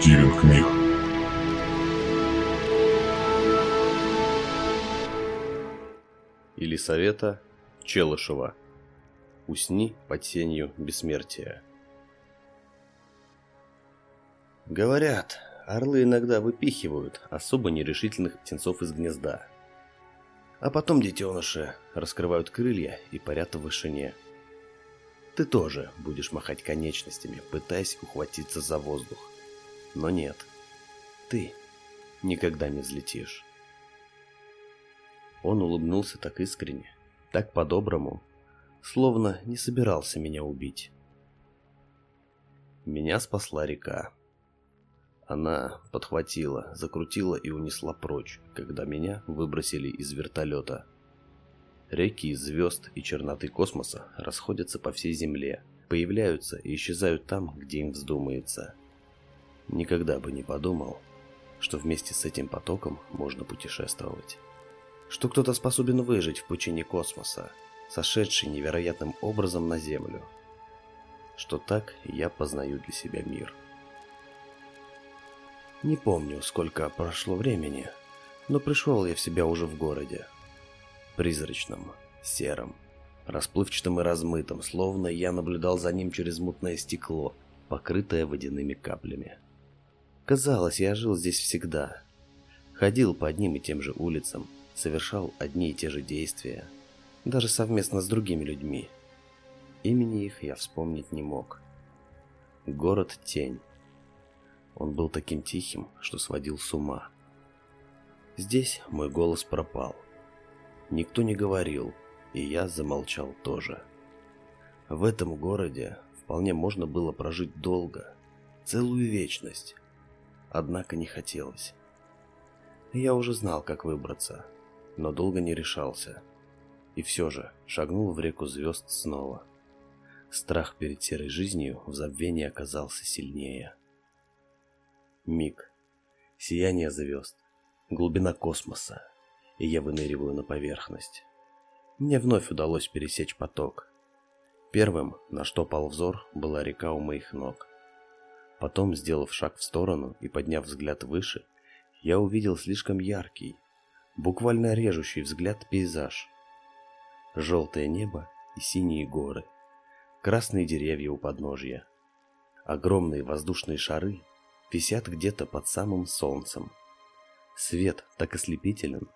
Стивен Кмих. Елисавета Челышева. Усни под сенью бессмертия. Говорят, орлы иногда выпихивают особо нерешительных птенцов из гнезда. А потом детеныши раскрывают крылья и парят в вышине. Ты тоже будешь махать конечностями, пытаясь ухватиться за воздух. Но нет, ты никогда не взлетишь. Он улыбнулся так искренне, так по-доброму, словно не собирался меня убить. Меня спасла река. Она подхватила, закрутила и унесла прочь, когда меня выбросили из вертолета. Реки звезд и черноты космоса расходятся по всей Земле, появляются и исчезают там, где им вздумается. Никогда бы не подумал, что вместе с этим потоком можно путешествовать. Что кто-то способен выжить в пучине космоса, сошедший невероятным образом на Землю. Что так я познаю для себя мир. Не помню, сколько прошло времени, но пришел я в себя уже в городе призрачном, сером, расплывчатым и размытым, словно я наблюдал за ним через мутное стекло, покрытое водяными каплями. Казалось, я жил здесь всегда. Ходил по одним и тем же улицам, совершал одни и те же действия, даже совместно с другими людьми. Имени их я вспомнить не мог. Город Тень. Он был таким тихим, что сводил с ума. Здесь мой голос пропал. Никто не говорил, и я замолчал тоже. В этом городе вполне можно было прожить долго, целую вечность. Однако не хотелось. Я уже знал, как выбраться, но долго не решался. И все же шагнул в реку звезд снова. Страх перед серой жизнью в забвении оказался сильнее. Миг. Сияние звезд. Глубина космоса и я выныриваю на поверхность. Мне вновь удалось пересечь поток. Первым, на что пал взор, была река у моих ног. Потом, сделав шаг в сторону и подняв взгляд выше, я увидел слишком яркий, буквально режущий взгляд пейзаж. Желтое небо и синие горы, красные деревья у подножья. Огромные воздушные шары висят где-то под самым солнцем. Свет так ослепителен,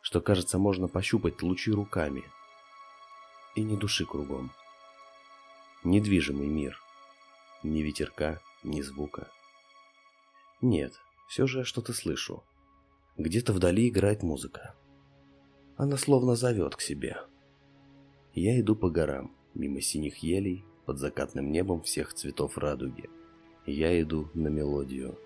что, кажется, можно пощупать лучи руками. И ни души кругом. Недвижимый мир. Ни ветерка, ни звука. Нет, все же я что-то слышу. Где-то вдали играет музыка. Она словно зовет к себе. Я иду по горам, мимо синих елей, под закатным небом всех цветов радуги. Я иду на мелодию.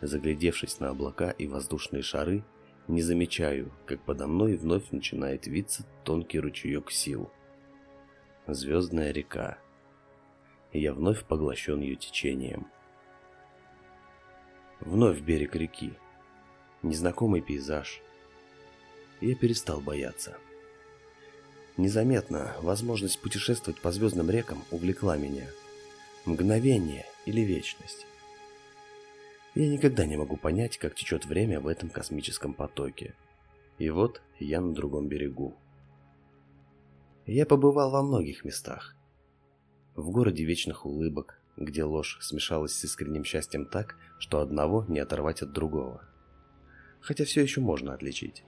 Заглядевшись на облака и воздушные шары, не замечаю, как подо мной вновь начинает виться тонкий ручеек сил. Звездная река. Я вновь поглощен ее течением. Вновь берег реки. Незнакомый пейзаж. я перестал бояться. Незаметно возможность путешествовать по звездным рекам увлекла меня. Мгновение или вечность. Я никогда не могу понять, как течет время в этом космическом потоке. И вот я на другом берегу. Я побывал во многих местах. В городе вечных улыбок, где ложь смешалась с искренним счастьем так, что одного не оторвать от другого. Хотя все еще можно отличить.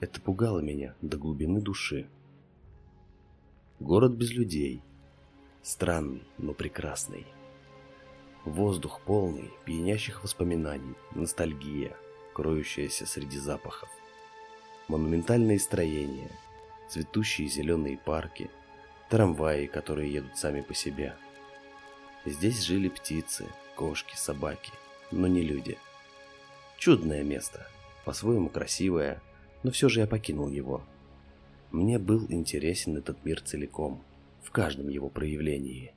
Это пугало меня до глубины души. Город без людей. Странный, но прекрасный. Воздух полный пьянящих воспоминаний, ностальгия, кроющаяся среди запахов. Монументальные строения, цветущие зеленые парки, трамваи, которые едут сами по себе. Здесь жили птицы, кошки, собаки, но не люди. Чудное место, по-своему красивое, но все же я покинул его. Мне был интересен этот мир целиком, в каждом его проявлении.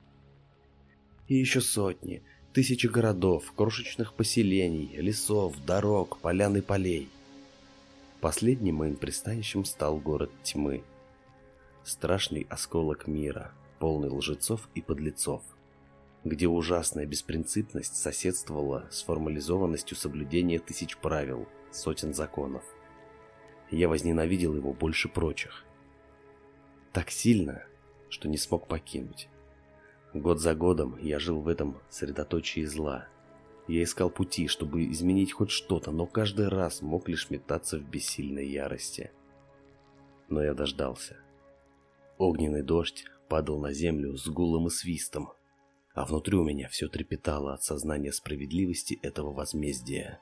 И еще сотни, Тысячи городов, крошечных поселений, лесов, дорог, полян и полей. Последним моим пристанищем стал город тьмы. Страшный осколок мира, полный лжецов и подлецов. где ужасная беспринципность соседствовала с формализованностью соблюдения тысяч правил, сотен законов. Я возненавидел его больше прочих. Так сильно, что не смог покинуть. Год за годом я жил в этом средоточии зла. Я искал пути, чтобы изменить хоть что-то, но каждый раз мог лишь метаться в бессильной ярости. Но я дождался. Огненный дождь падал на землю с гулом и свистом, а внутри у меня все трепетало от сознания справедливости этого возмездия.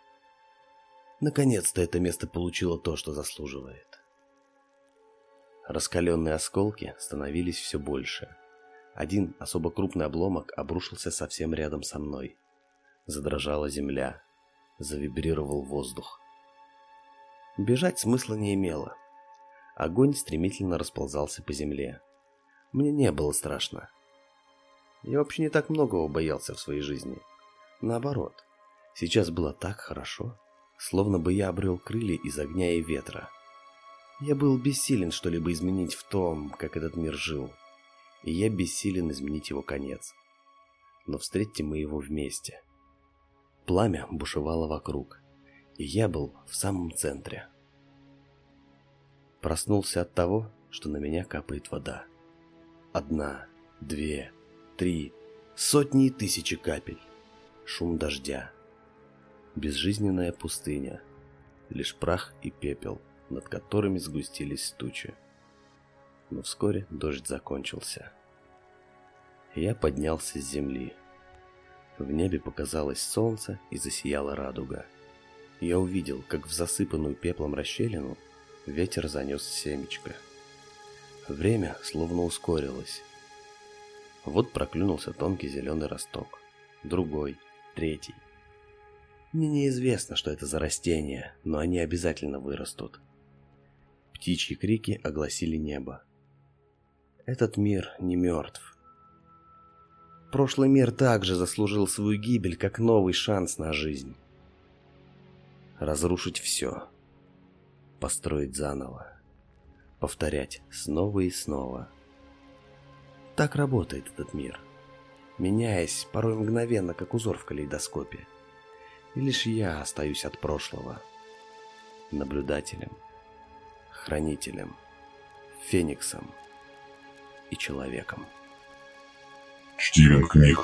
Наконец-то это место получило то, что заслуживает. Раскаленные осколки становились все больше. Один особо крупный обломок обрушился совсем рядом со мной. Задрожала земля, завибрировал воздух. Бежать смысла не имело. Огонь стремительно расползался по земле. Мне не было страшно. Я вообще не так многого боялся в своей жизни. Наоборот, сейчас было так хорошо, словно бы я обрел крылья из огня и ветра. Я был бессилен что-либо изменить в том, как этот мир жил и я бессилен изменить его конец. Но встретим мы его вместе. Пламя бушевало вокруг, и я был в самом центре. Проснулся от того, что на меня капает вода. Одна, две, три, сотни и тысячи капель. Шум дождя. Безжизненная пустыня. Лишь прах и пепел, над которыми сгустились тучи но вскоре дождь закончился. Я поднялся с земли. В небе показалось солнце и засияла радуга. Я увидел, как в засыпанную пеплом расщелину ветер занес семечко. Время словно ускорилось. Вот проклюнулся тонкий зеленый росток. Другой, третий. Мне неизвестно, что это за растения, но они обязательно вырастут. Птичьи крики огласили небо. Этот мир не мертв. Прошлый мир также заслужил свою гибель, как новый шанс на жизнь. Разрушить все. Построить заново. Повторять снова и снова. Так работает этот мир. Меняясь, порой мгновенно, как узор в калейдоскопе. И лишь я остаюсь от прошлого. Наблюдателем. Хранителем. Фениксом и человеком. Чтимых книг